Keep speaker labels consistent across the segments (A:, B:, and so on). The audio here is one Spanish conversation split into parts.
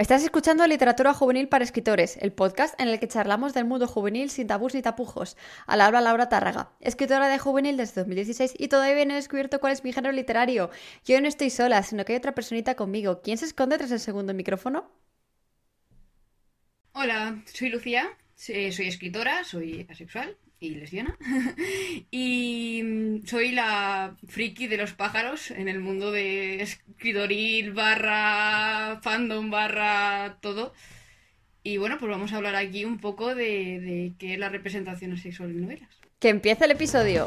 A: Estás escuchando Literatura Juvenil para Escritores, el podcast en el que charlamos del mundo juvenil sin tabús ni tapujos. Al habla Laura Tárraga, escritora de juvenil desde 2016 y todavía no he descubierto cuál es mi género literario. Yo no estoy sola, sino que hay otra personita conmigo. ¿Quién se esconde tras el segundo micrófono?
B: Hola, soy Lucía, soy escritora, soy asexual y lesbiana. y mm, soy la friki de los pájaros en el mundo de escritoril barra fandom barra todo. Y bueno, pues vamos a hablar aquí un poco de, de qué es la representación sexual en novelas.
A: Que empiece el episodio.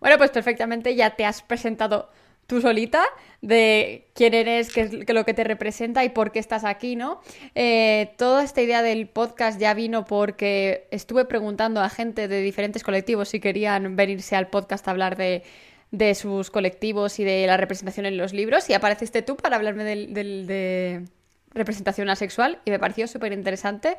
A: Bueno, pues perfectamente ya te has presentado tú solita de quién eres, qué es lo que te representa y por qué estás aquí, ¿no? Eh, toda esta idea del podcast ya vino porque estuve preguntando a gente de diferentes colectivos si querían venirse al podcast a hablar de, sus colectivos y de la representación en los libros y apareciste tú para hablarme de representación asexual y me pareció súper interesante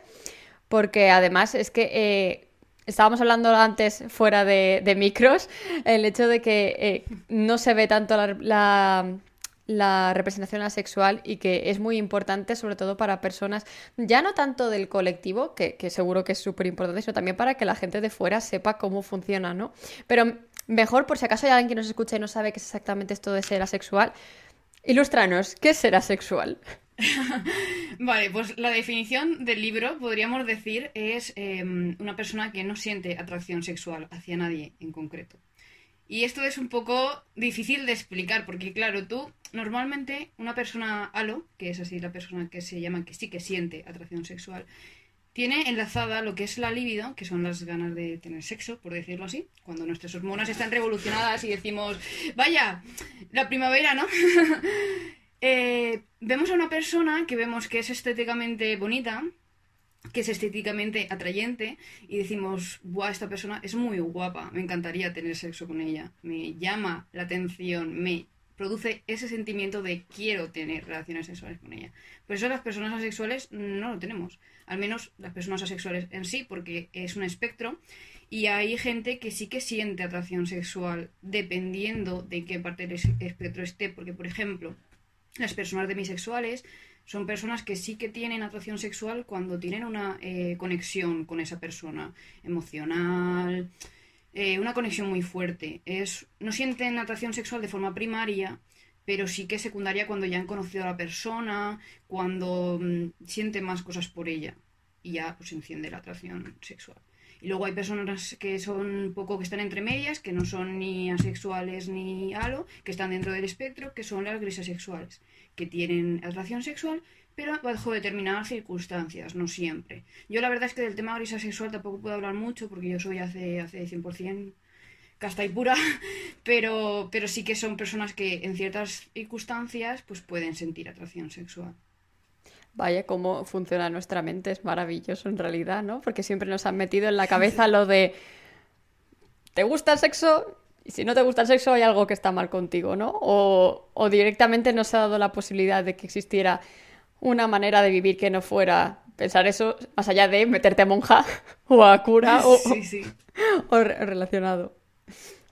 A: porque además es que... Eh, estábamos hablando antes fuera de, micros, el hecho de que eh, no se ve tanto la, representación asexual y que es muy importante, sobre todo para personas, ya no tanto del colectivo, que, seguro que es súper importante, sino también para que la gente de fuera sepa cómo funciona, ¿no? Pero mejor, por si acaso hay alguien que nos escucha y no sabe qué es exactamente esto de ser asexual, ilústranos, ¿qué es ser asexual?
B: vale, pues la definición del libro, podríamos decir, es em, una persona que no siente atracción sexual hacia nadie en concreto. Y esto es un poco difícil de explicar, porque claro, tú normalmente una persona halo, que es así la persona que se llama que sí que siente atracción sexual, tiene enlazada lo que es la libido, que son las ganas de tener sexo, por decirlo así, cuando nuestras hormonas están revolucionadas y decimos, vaya, la primavera, ¿no? Eh, vemos a una persona que vemos que es estéticamente bonita, que es estéticamente atrayente y decimos, ¡buah, esta persona es muy guapa! Me encantaría tener sexo con ella. Me llama la atención, me produce ese sentimiento de quiero tener relaciones sexuales con ella. Por eso las personas asexuales no lo tenemos. Al menos las personas asexuales en sí, porque es un espectro. Y hay gente que sí que siente atracción sexual dependiendo de qué parte del espectro esté. Porque, por ejemplo, las personas demisexuales son personas que sí que tienen atracción sexual cuando tienen una eh, conexión con esa persona emocional, eh, una conexión muy fuerte. Es, no sienten atracción sexual de forma primaria, pero sí que secundaria cuando ya han conocido a la persona, cuando mm, sienten más cosas por ella y ya pues enciende la atracción sexual. Y luego hay personas que son poco que están entre medias, que no son ni asexuales ni halo, que están dentro del espectro, que son las grises sexuales, que tienen atracción sexual, pero bajo determinadas circunstancias, no siempre. Yo la verdad es que del tema grisa sexual tampoco puedo hablar mucho, porque yo soy hace, hace 100% casta y pura, pero, pero sí que son personas que en ciertas circunstancias pues pueden sentir atracción sexual.
A: Vaya, cómo funciona nuestra mente, es maravilloso en realidad, ¿no? Porque siempre nos han metido en la cabeza lo de, ¿te gusta el sexo? Y si no te gusta el sexo hay algo que está mal contigo, ¿no? O, o directamente nos ha dado la posibilidad de que existiera una manera de vivir que no fuera pensar eso más allá de meterte a monja o a cura o, o relacionado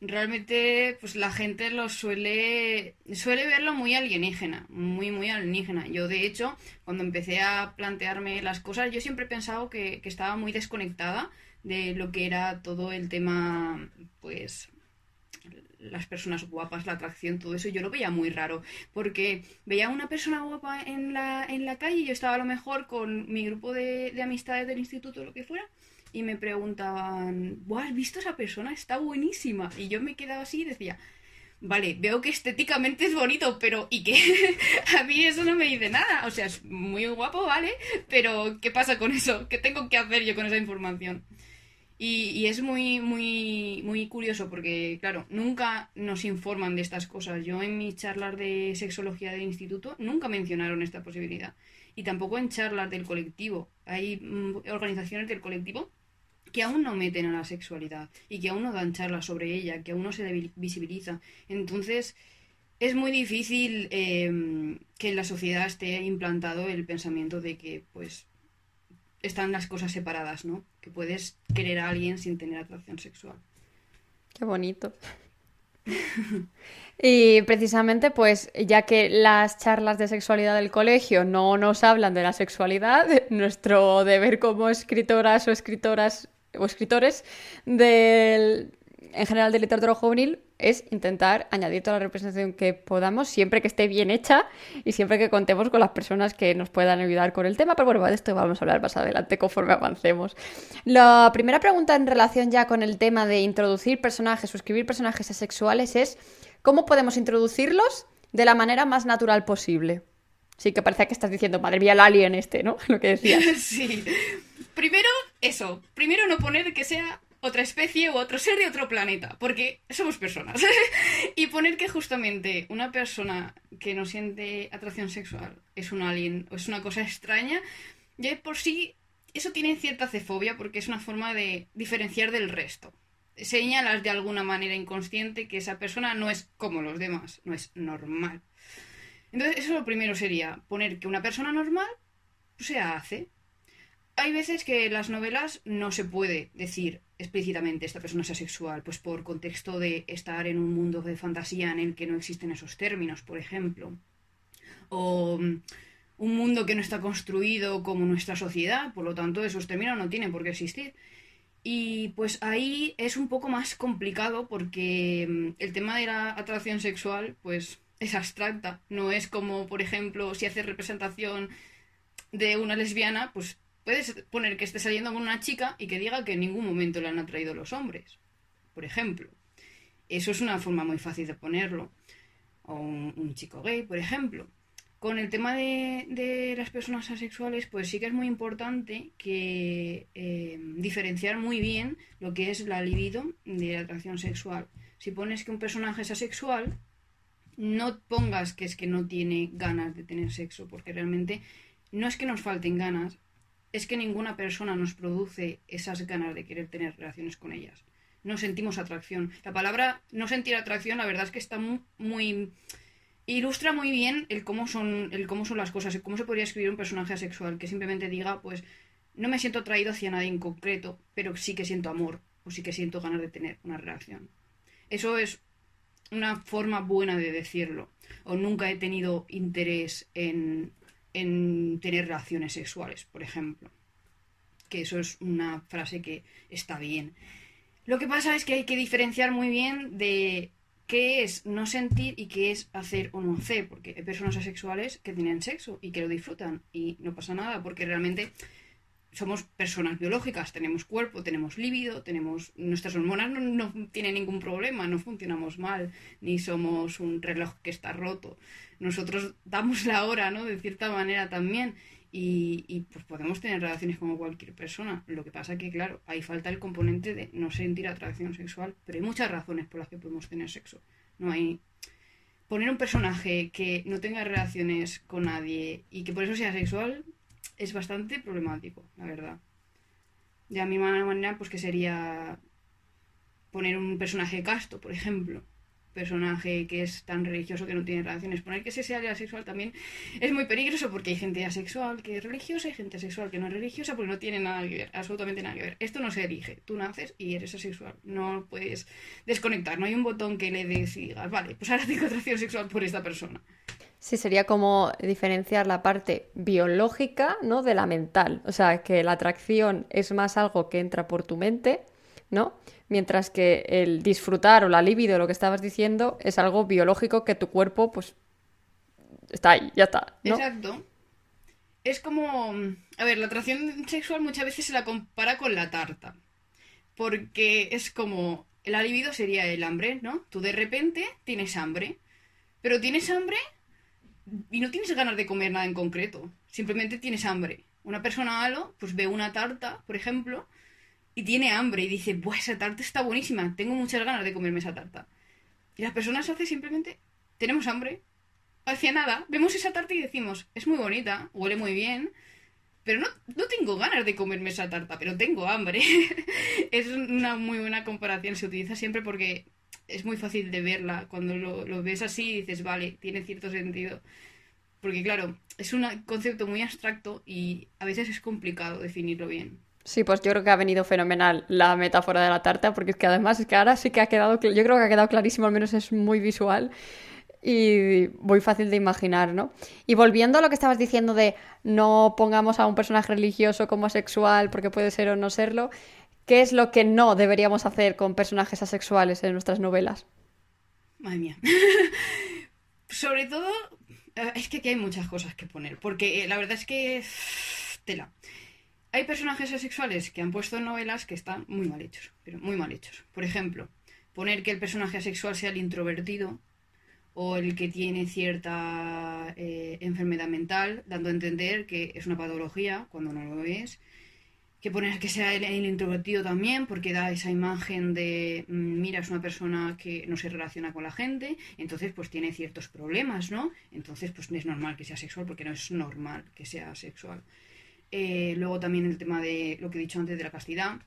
B: realmente pues la gente lo suele suele verlo muy alienígena, muy muy alienígena. Yo de hecho, cuando empecé a plantearme las cosas, yo siempre he pensado que, que estaba muy desconectada de lo que era todo el tema pues las personas guapas, la atracción, todo eso, yo lo veía muy raro, porque veía a una persona guapa en la, en la calle y yo estaba a lo mejor con mi grupo de, de amistades del instituto, lo que fuera, y me preguntaban, ¿has visto a esa persona? Está buenísima. Y yo me quedaba así y decía, vale, veo que estéticamente es bonito, pero ¿y qué? a mí eso no me dice nada. O sea, es muy guapo, ¿vale? Pero ¿qué pasa con eso? ¿Qué tengo que hacer yo con esa información? Y, y, es muy, muy, muy curioso porque, claro, nunca nos informan de estas cosas. Yo en mis charlas de sexología del instituto nunca mencionaron esta posibilidad. Y tampoco en charlas del colectivo. Hay mm, organizaciones del colectivo que aún no meten a la sexualidad y que aún no dan charlas sobre ella, que aún no se visibiliza. Entonces, es muy difícil em, que en la sociedad esté implantado el pensamiento de que, pues, están las cosas separadas, ¿no? Que puedes querer a alguien sin tener atracción sexual.
A: Qué bonito. Y precisamente, pues, ya que las charlas de sexualidad del colegio no nos hablan de la sexualidad, nuestro deber como escritoras o escritoras o escritores del, en general de literatura juvenil es intentar añadir toda la representación que podamos, siempre que esté bien hecha y siempre que contemos con las personas que nos puedan ayudar con el tema. Pero bueno, de esto vamos a hablar más adelante conforme avancemos. La primera pregunta en relación ya con el tema de introducir personajes o escribir personajes asexuales es ¿cómo podemos introducirlos de la manera más natural posible? Sí, que parece que estás diciendo, madre mía, el alien este, ¿no? Lo que decías.
B: sí. Primero, eso. Primero no poner que sea otra especie u otro ser de otro planeta, porque somos personas. y poner que justamente una persona que no siente atracción sexual es un alien o es una cosa extraña, ya por sí eso tiene cierta cefobia porque es una forma de diferenciar del resto. Señalas de alguna manera inconsciente que esa persona no es como los demás, no es normal. Entonces, eso lo primero sería poner que una persona normal pues, se hace. Hay veces que las novelas no se puede decir explícitamente esta persona es asexual, pues por contexto de estar en un mundo de fantasía en el que no existen esos términos, por ejemplo. O mm, un mundo que no está construido como nuestra sociedad, por lo tanto esos términos no tienen por qué existir. Y pues ahí es un poco más complicado porque mm, el tema de la atracción sexual pues es abstracta, no es como por ejemplo si haces representación de una lesbiana, pues Puedes poner que esté saliendo con una chica y que diga que en ningún momento le han atraído los hombres, por ejemplo. Eso es una forma muy fácil de ponerlo. O un, chico gay, por ejemplo. Con el tema de, las personas asexuales, pues sí que es muy importante que eh, diferenciar muy bien lo que es la libido de la atracción sexual. Si pones que un personaje es asexual, no pongas que es que no tiene ganas de tener sexo, porque realmente no es que nos falten ganas, es que ninguna persona nos produce esas ganas de querer tener relaciones con ellas. No sentimos atracción. La palabra no sentir atracción, la verdad es que está muy, ilustra muy bien el cómo son el cómo son las cosas, cómo se podría escribir un personaje asexual que simplemente diga, pues no me siento atraído hacia nadie en concreto, pero sí que siento amor o sí que siento ganas de tener una relación. Eso es una forma buena de decirlo. O nunca he tenido interés en en tener relaciones sexuales, por ejemplo. Que eso es una frase que está bien. Lo que pasa es que hay que diferenciar muy bien de qué es no sentir y qué es hacer o no hacer, porque hay personas asexuales que tienen sexo y que lo disfrutan y no pasa nada, porque realmente somos personas biológicas, tenemos cuerpo, tenemos líbido, tenemos nuestras hormonas no, no tienen ningún problema, no funcionamos mal, ni somos un reloj que está roto. Nosotros damos la hora, ¿no? De cierta manera también. Y, y, pues podemos tener relaciones como cualquier persona. Lo que pasa que, claro, ahí falta el componente de no sentir atracción sexual, pero hay muchas razones por las que podemos tener sexo. No hay poner un personaje que no tenga relaciones con nadie y que por eso sea sexual es bastante problemático, la verdad. De la misma manera, pues que sería poner un personaje casto, por ejemplo. Personaje que es tan religioso que no tiene relaciones. Poner que ese sea asexual también es muy peligroso porque hay gente asexual que es religiosa y gente asexual que no es religiosa porque no tiene nada que ver, absolutamente nada que ver. Esto no se elige. Tú naces y eres asexual. No puedes desconectar. No hay un botón que le des y digas, vale, pues ahora tengo atracción sexual por esta persona.
A: Sí, sería como diferenciar la parte biológica, ¿no? De la mental. O sea, que la atracción es más algo que entra por tu mente, ¿no? Mientras que el disfrutar o la libido, lo que estabas diciendo, es algo biológico que tu cuerpo, pues, está ahí, ya está.
B: Exacto. Es como. A ver, la atracción sexual muchas veces se la compara con la tarta. Porque es como. La libido sería el hambre, ¿no? Tú de repente tienes hambre. Pero tienes hambre y no tienes ganas de comer nada en concreto, simplemente tienes hambre. Una persona halo, pues ve una tarta, por ejemplo, y tiene hambre y dice, pues esa tarta está buenísima, tengo muchas ganas de comerme esa tarta. Y las personas hacen simplemente, tenemos hambre, hacia nada, vemos esa tarta y decimos, es muy bonita, huele muy bien, pero no, no tengo ganas de comerme esa tarta, pero tengo hambre. es una muy buena comparación, se utiliza siempre porque es muy fácil de verla. Cuando lo, ves así dices, vale, tiene cierto sentido. Porque claro, es un concepto muy abstracto y a veces es complicado definirlo bien.
A: Sí, pues yo creo que ha venido fenomenal la metáfora de la tarta, porque es que además es que ahora sí que ha quedado, yo creo que ha quedado clarísimo, al menos es muy visual y muy fácil de imaginar, ¿no? Y volviendo a lo que estabas diciendo de no pongamos a un personaje religioso como asexual porque puede ser o no serlo, ¿qué es lo que no deberíamos hacer con personajes asexuales en nuestras novelas?
B: Madre mía. Sobre todo, eh, es que aquí hay muchas cosas que poner, porque eh, la verdad es que... Tela. Hay personajes asexuales que han puesto en novelas que están muy mal hechos, pero muy mal hechos. Por ejemplo, poner que el personaje asexual sea el introvertido o el que tiene cierta eh, enfermedad mental, dando a entender que es una patología cuando no lo es. Que poner que sea el, introvertido también, porque da esa imagen de, mm, mira, es una persona que no se relaciona con la gente, entonces pues tiene ciertos problemas, ¿no? Entonces pues no es normal que sea sexual, porque no es normal que sea sexual. Eh, luego también el tema de lo que he dicho antes de la castidad,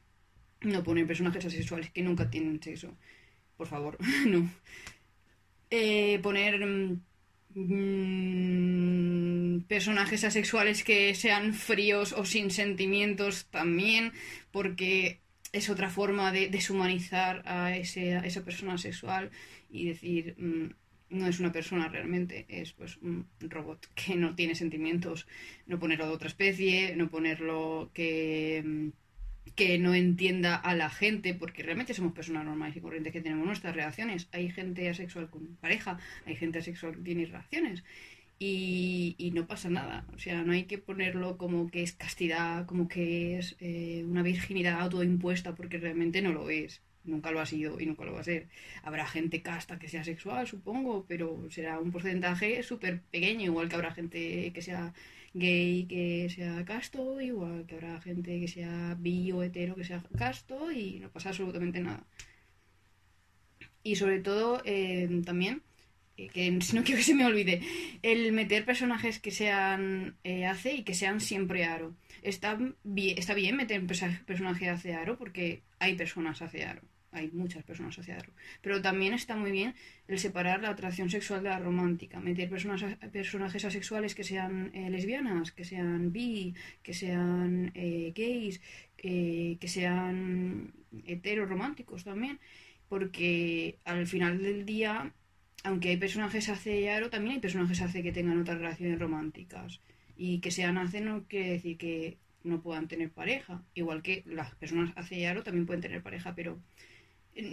B: no poner personajes asexuales que nunca tienen sexo. Por favor, no. Eh, poner mm, personajes asexuales que sean fríos o sin sentimientos también, porque es otra forma de deshumanizar a, esa persona sexual y decir, mm, no es una persona realmente, es pues un robot que no tiene sentimientos, no ponerlo de otra especie, no ponerlo que mm, que no entienda a la gente, porque realmente somos personas normales y corrientes que tenemos nuestras reacciones. Hay gente asexual con pareja, hay gente asexual que tiene reacciones. Y, y, no pasa nada. O sea, no hay que ponerlo como que es castidad, como que es eh, una virginidad autoimpuesta, porque realmente no lo es. Nunca lo ha sido y nunca lo va a ser. Habrá gente casta que sea sexual, supongo, pero será un porcentaje súper pequeño, igual que habrá gente que sea gay que sea casto, igual que habrá gente que sea bi o hetero que sea casto y no pasa absolutamente nada. Y sobre todo eh, también, eh, que si no quiero que se me olvide, el meter personajes que sean eh, hace y que sean siempre aro. Está bien, está bien meter personaje hace aro porque hay personas hace aro hay muchas personas asociadas. Pero también está muy bien el separar la atracción sexual de la romántica, meter personas, personajes asexuales que sean eh, lesbianas, que sean bi, que sean eh, gays, que sean heterorománticos también, porque al final del día, aunque hay personajes hace aro, también hay personajes hace que tengan otras relaciones románticas. Y que sean hace no quiere decir que no puedan tener pareja. Igual que las personas hace aro también pueden tener pareja, pero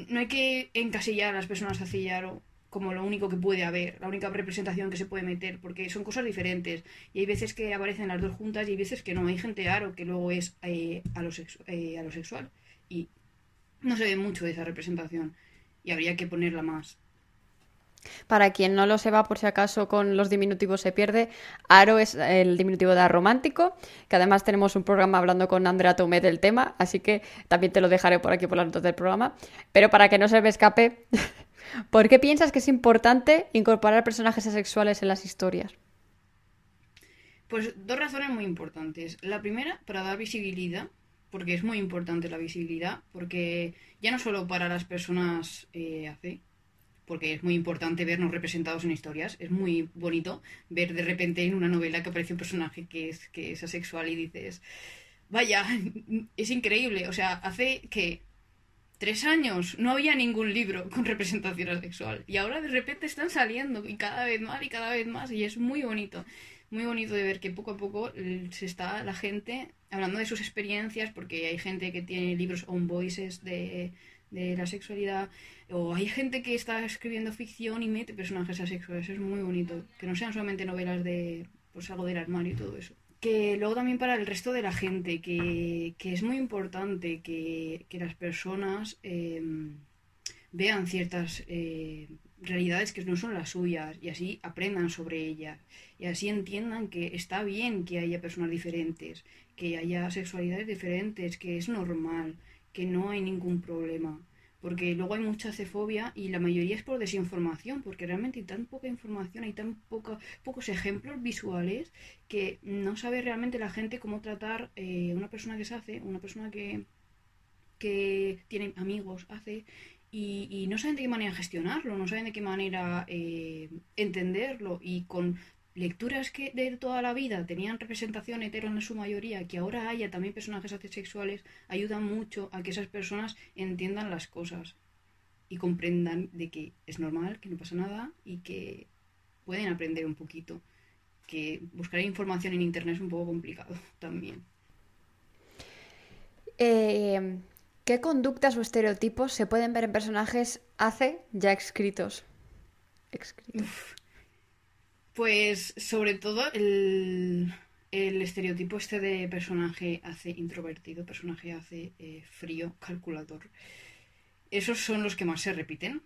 B: no hay que encasillar a las personas hacia Yaro como lo único que puede haber, la única representación que se puede meter, porque son cosas diferentes. Y hay veces que aparecen las dos juntas y hay veces que no. Hay gente aro que luego es eh, a, lo eh, a lo sexual. Y no se ve mucho esa representación. Y habría que ponerla más.
A: Para quien no lo sepa, por si acaso con los diminutivos se pierde, Aro es el diminutivo de romántico, que además tenemos un programa hablando con Andrea Tomé del tema, así que también te lo dejaré por aquí por las notas del programa. Pero para que no se me escape, ¿por qué piensas que es importante incorporar personajes asexuales en las historias?
B: Pues dos razones muy importantes. La primera, para dar visibilidad, porque es muy importante la visibilidad, porque ya no solo para las personas eh, porque es muy importante vernos representados en historias. Es muy bonito ver de repente en una novela que aparece un personaje que es, que es asexual y dices, vaya, es increíble. O sea, hace que tres años no había ningún libro con representación asexual y ahora de repente están saliendo y cada vez más y cada vez más y es muy bonito. Muy bonito de ver que poco a poco se está la gente hablando de sus experiencias porque hay gente que tiene libros on voices de, de la sexualidad o hay gente que está escribiendo ficción y mete personajes asexuales, es muy bonito. Que no sean solamente novelas de pues algo del armario y todo eso. Que luego también para el resto de la gente, que, es muy importante que, las personas em, vean ciertas eh, realidades que no son las suyas y así aprendan sobre ellas y así entiendan que está bien que haya personas diferentes, que haya sexualidades diferentes, que es normal, que no hay ningún problema porque luego hay mucha cefobia y la mayoría es por desinformación, porque realmente hay tan poca información, hay tan poca, pocos ejemplos visuales que no sabe realmente la gente cómo tratar eh, una persona que se hace, una persona que, que tiene amigos, hace, y, no saben de qué manera gestionarlo, no saben de qué manera eh, entenderlo y con lecturas que de toda la vida tenían representación hetero en su mayoría, que ahora haya también personajes asexuales, ayuda mucho a que esas personas entiendan las cosas y comprendan de que es normal, que no pasa nada y que pueden aprender un poquito. Que buscar información en internet es un poco complicado también.
A: Eh, ¿Qué conductas o estereotipos se pueden ver en personajes hace ya escritos?
B: Pues sobre todo el, estereotipo este de personaje hace introvertido, personaje hace eh, frío, calculador. Esos son los que más se repiten.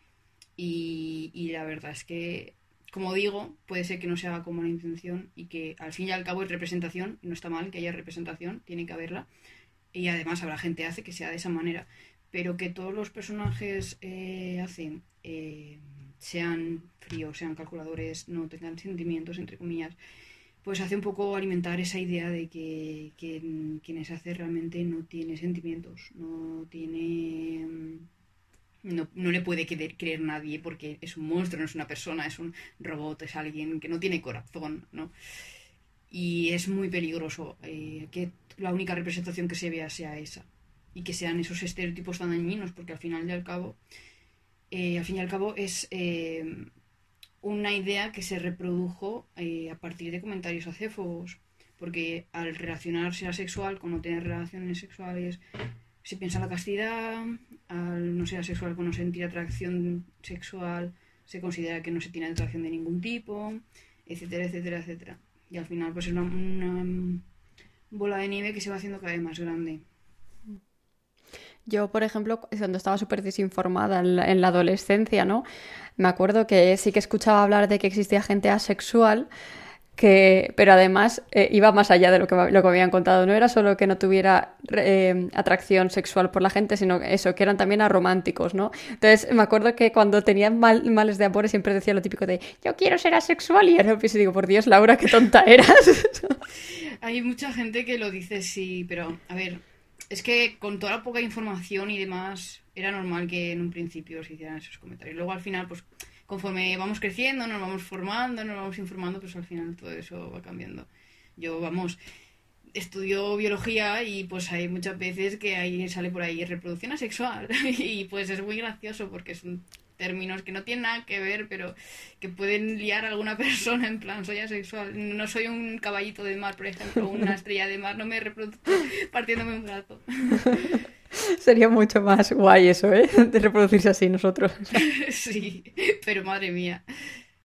B: Y, y, la verdad es que, como digo, puede ser que no se haga con mala intención y que al fin y al cabo es representación, no está mal que haya representación, tiene que haberla. Y además habrá gente hace que sea de esa manera. Pero que todos los personajes eh, hacen eh, sean fríos, sean calculadores, no tengan sentimientos, entre comillas, pues hace un poco alimentar esa idea de que, que quienes hace realmente no tiene sentimientos, no tiene... No, no, le puede creer nadie porque es un monstruo, no es una persona, es un robot, es alguien que no tiene corazón, ¿no? Y es muy peligroso eh, que la única representación que se vea sea esa y que sean esos estereotipos tan dañinos porque al final y al cabo eh, al fin y al cabo es eh, una idea que se reprodujo eh, a partir de comentarios acéfobos, porque al relacionarse asexual con no tener relaciones sexuales, se piensa la castidad, al no ser asexual con no sentir atracción sexual, se considera que no se tiene atracción de ningún tipo, etcétera, etcétera, etcétera. Y al final pues es una bola de nieve que se va haciendo cada vez más grande.
A: Yo, por ejemplo, cuando estaba súper desinformada en la, adolescencia, ¿no? Me acuerdo que sí que escuchaba hablar de que existía gente asexual, que, pero además eh, iba más allá de lo que, lo que me habían contado. No era solo que no tuviera eh, atracción sexual por la gente, sino eso, que eran también arománticos, ¿no? Entonces me acuerdo que cuando tenían males de amores siempre decía lo típico de yo quiero ser asexual y ahora pienso digo, por Dios, Laura, qué tonta eras.
B: Hay mucha gente que lo dice, sí, pero a ver, es que con toda la poca información y demás, era normal que en un principio se hicieran esos comentarios. Luego al final, pues conforme vamos creciendo, nos vamos formando, nos vamos informando, pues al final todo eso va cambiando. Yo, vamos, estudio biología y pues hay muchas veces que ahí sale por ahí reproducción asexual y pues es muy gracioso porque es un términos que no tienen nada que ver, pero que pueden liar a alguna persona en plan, soy asexual, no soy un caballito de mar, por ejemplo, una estrella de mar, no me reproduzco partiéndome un brazo.
A: Sería mucho más guay eso, ¿eh? De reproducirse así nosotros.
B: sí, pero madre mía.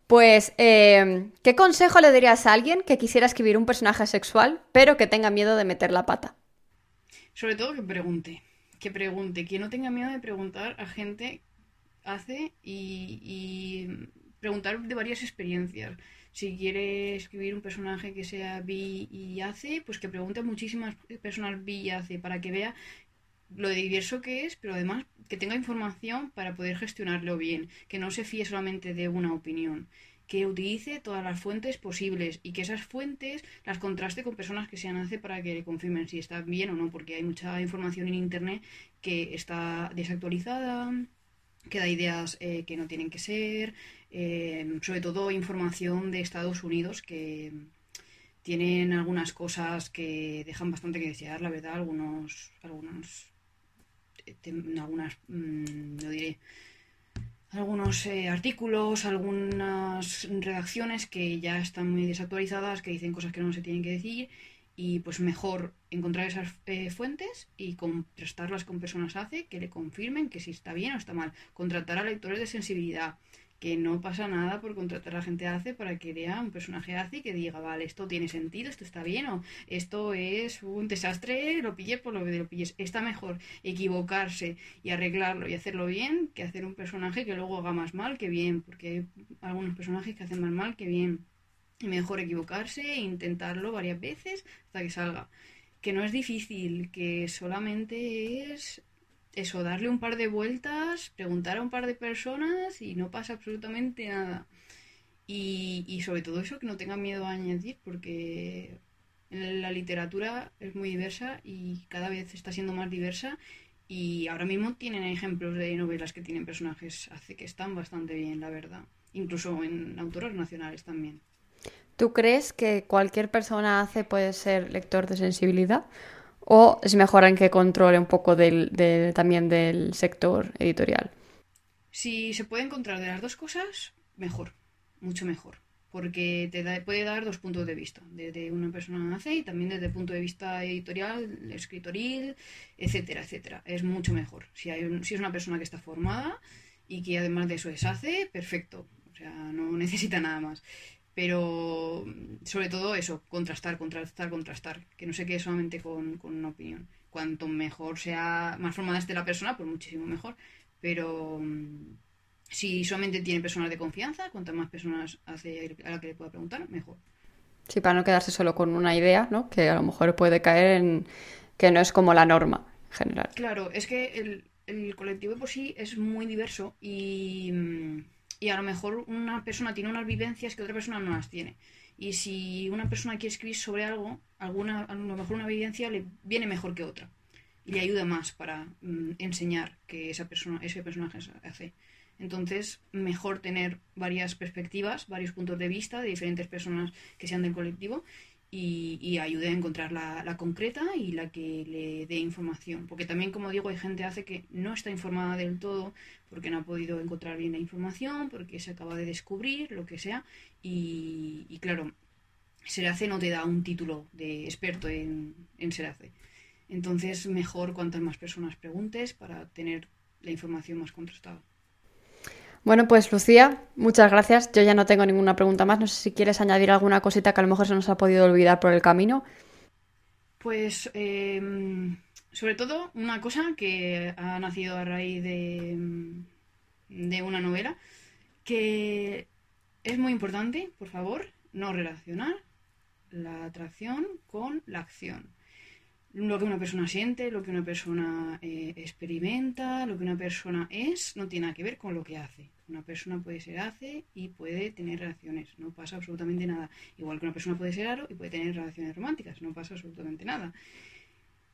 A: Pues, eh, ¿qué consejo le dirías a alguien que quisiera escribir un personaje sexual, pero que tenga miedo de meter la pata?
B: Sobre todo que pregunte, que pregunte, que no tenga miedo de preguntar a gente hace y, preguntar de varias experiencias. Si quiere escribir un personaje que sea bi y hace, pues que pregunte a muchísimas personas bi y hace para que vea lo diverso que es, pero además que tenga información para poder gestionarlo bien, que no se fíe solamente de una opinión, que utilice todas las fuentes posibles y que esas fuentes las contraste con personas que sean hace para que le confirmen si está bien o no, porque hay mucha información en internet que está desactualizada, que da ideas eh, que no tienen que ser, eh, sobre todo información de Estados Unidos que tienen algunas cosas que dejan bastante que desear, la verdad, algunos, algunos, eh, algunas, mm, no diré, algunos artículos, algunas redacciones que ya están muy desactualizadas, que dicen cosas que no se tienen que decir y pues mejor encontrar esas eh, fuentes y contrastarlas con personas hace que le confirmen que si está bien o está mal. Contratar a lectores de sensibilidad, que no pasa nada por contratar a gente hace para que lea un personaje hace y que diga, vale, esto tiene sentido, esto está bien o esto es un desastre, lo pillé por lo que lo pilles. Está mejor equivocarse y arreglarlo y hacerlo bien que hacer un personaje que luego haga más mal que bien, porque hay algunos personajes que hacen más mal que bien mejor equivocarse e intentarlo varias veces hasta que salga. Que no es difícil, que solamente es eso, darle un par de vueltas, preguntar a un par de personas y no pasa absolutamente nada. Y, y sobre todo eso, que no tengan miedo a añadir, porque la literatura es muy diversa y cada vez está siendo más diversa y ahora mismo tienen ejemplos de novelas que tienen personajes hace que están bastante bien, la verdad. Incluso en autores nacionales también.
A: ¿Tú crees que cualquier persona hace puede ser lector de sensibilidad? ¿O es mejor en que controle un poco del, también del sector editorial?
B: Si se puede encontrar de las dos cosas, mejor, mucho mejor. Porque te puede dar dos puntos de vista, desde una persona hace y también desde el punto de vista editorial, escritoril, etcétera, etcétera. Es mucho mejor. Si, hay si es una persona que está formada y que además de eso es hace, perfecto. O sea, no necesita nada más pero sobre todo eso, contrastar, contrastar, contrastar, que no se quede solamente con, una opinión. Cuanto mejor sea, más formada esté la persona, pues muchísimo mejor, pero mm, si solamente tiene personas de confianza, cuantas más personas hace a la que le pueda preguntar, mejor.
A: Sí, para no quedarse solo con una idea, ¿no? Que a lo mejor puede caer en que no es como la norma general.
B: Claro, es que el, el colectivo por sí es muy diverso y mm, y a lo mejor una persona tiene unas vivencias que otra persona no las tiene. Y si una persona quiere escribir sobre algo, alguna, a lo mejor una vivencia le viene mejor que otra y le ayuda más para mm, enseñar que esa persona, ese personaje hace. Entonces, mejor tener varias perspectivas, varios puntos de vista de diferentes personas que sean del colectivo y, ayude a encontrar la, concreta y la que le dé información. Porque también, como digo, hay gente hace que no está informada del todo porque no ha podido encontrar bien la información, porque se acaba de descubrir, lo que sea. Y, y claro, Serace no te da un título de experto en, en Serace. Entonces, mejor cuantas más personas preguntes para tener la información más contrastada.
A: Bueno, pues Lucía, muchas gracias. Yo ya no tengo ninguna pregunta más. No sé si quieres añadir alguna cosita que a lo mejor se nos ha podido olvidar por el camino.
B: Pues em, sobre todo una cosa que ha nacido a raíz de, de una novela, que es muy importante, por favor, no relacionar la atracción con la acción lo que una persona siente, lo que una persona eh, experimenta, lo que una persona es, no tiene nada que ver con lo que hace. Una persona puede ser hace y puede tener relaciones, no pasa absolutamente nada. Igual que una persona puede ser aro y puede tener relaciones románticas, no pasa absolutamente nada.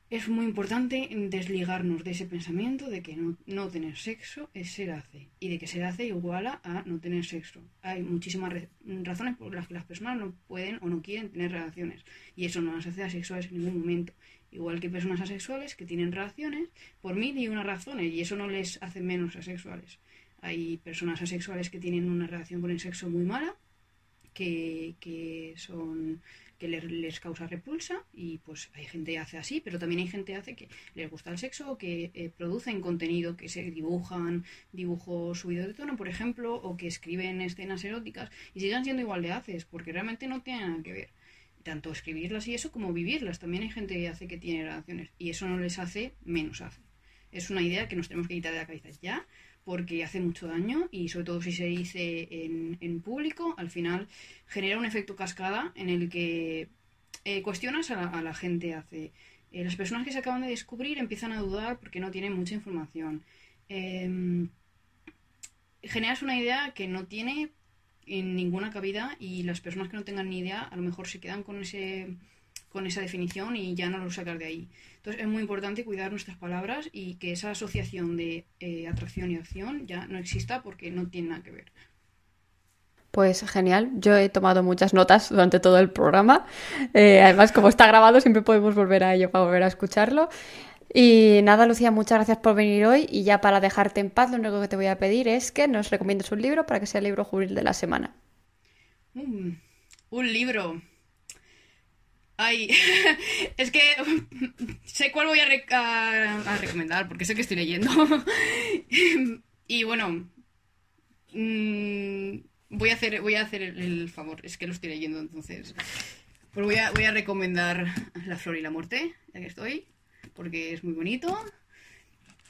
B: Es muy importante desligarnos de ese pensamiento de que no, tener sexo es ser hace y de que ser hace iguala a no tener sexo. Hay muchísimas razones por las que las personas no pueden o no quieren tener relaciones y eso no las hace asexuales en ningún momento igual que personas asexuales que tienen relaciones por mil y unas razones y eso no les hace menos asexuales. Hay personas asexuales que tienen una relación con el sexo muy mala, que, son que les, causa repulsa y pues hay gente que hace así, pero también hay gente que hace que les gusta el sexo que eh, producen contenido, que se dibujan dibujos subidos de tono, por ejemplo, o que escriben escenas eróticas y sigan siendo igual de haces, porque realmente no tienen nada que ver tanto escribirlas y eso como vivirlas. También hay gente que hace que tiene relaciones y eso no les hace menos hace. Es una idea que nos tenemos que quitar de la cabeza ya porque hace mucho daño y sobre todo si se dice en, público, al final genera un efecto cascada en el que eh, cuestionas a la, gente hace. Eh, las personas que se acaban de descubrir empiezan a dudar porque no tienen mucha información. Em, generas una idea que no tiene en ninguna cabida y las personas que no tengan ni idea a lo mejor se quedan con ese con esa definición y ya no lo sacar de ahí. Entonces es muy importante cuidar nuestras palabras y que esa asociación de eh, atracción y acción ya no exista porque no tiene nada que ver.
A: Pues genial, yo he tomado muchas notas durante todo el programa. Eh, además, como está grabado, siempre podemos volver a ello para volver a escucharlo. Y nada, Lucía, muchas gracias por venir hoy. Y ya para dejarte en paz, lo único que te voy a pedir es que nos recomiendes un libro para que sea el libro juvenil de la semana.
B: Mm, un libro. Ay, es que sé cuál voy a, recomendar porque sé que estoy leyendo. y bueno, mm, voy a hacer, voy a hacer el, favor, es que lo estoy leyendo entonces. Pues voy a, voy a recomendar La Flor y la Muerte, ya que estoy porque es muy bonito.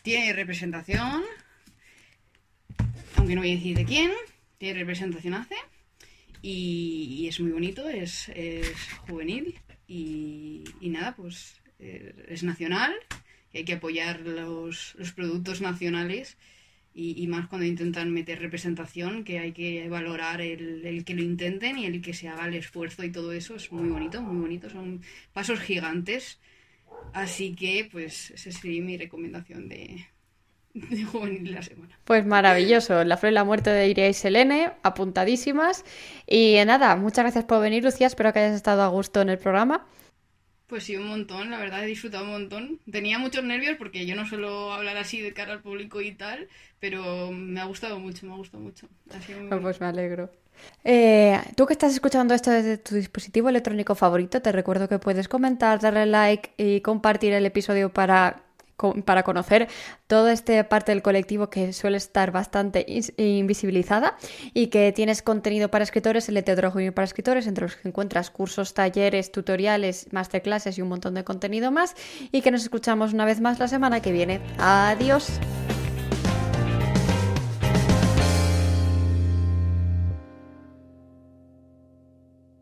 B: Tiene representación, aunque no voy a decir de quién, tiene representación hace. Y, es muy bonito, es, juvenil y, nada, pues eh, es nacional y hay que apoyar los, productos nacionales y, más cuando intentan meter representación, que hay que valorar el, el, que lo intenten y el que se haga el esfuerzo y todo eso es muy bonito, muy bonito, son pasos gigantes Así que, pues, esa sería mi recomendación de, juvenil de la semana.
A: Pues maravilloso. La flor y la muerte de Iria y Selene, apuntadísimas. Y nada, muchas gracias por venir, Lucía. Espero que hayas estado a gusto en el programa.
B: Pues sí, un montón, la verdad he disfrutado un montón. Tenía muchos nervios porque yo no suelo hablar así de cara al público y tal, pero me ha gustado mucho, me ha gustado mucho.
A: pues me alegro. Eh, Tú que estás escuchando esto desde tu dispositivo electrónico favorito, te recuerdo que puedes comentar, darle like y compartir el episodio para para conocer toda esta parte del colectivo que suele estar bastante invisibilizada y que tienes contenido para escritores, el heterogéneo para escritores, entre los que encuentras cursos, talleres, tutoriales, masterclasses y un montón de contenido más y que nos escuchamos una vez más la semana que viene. Adiós.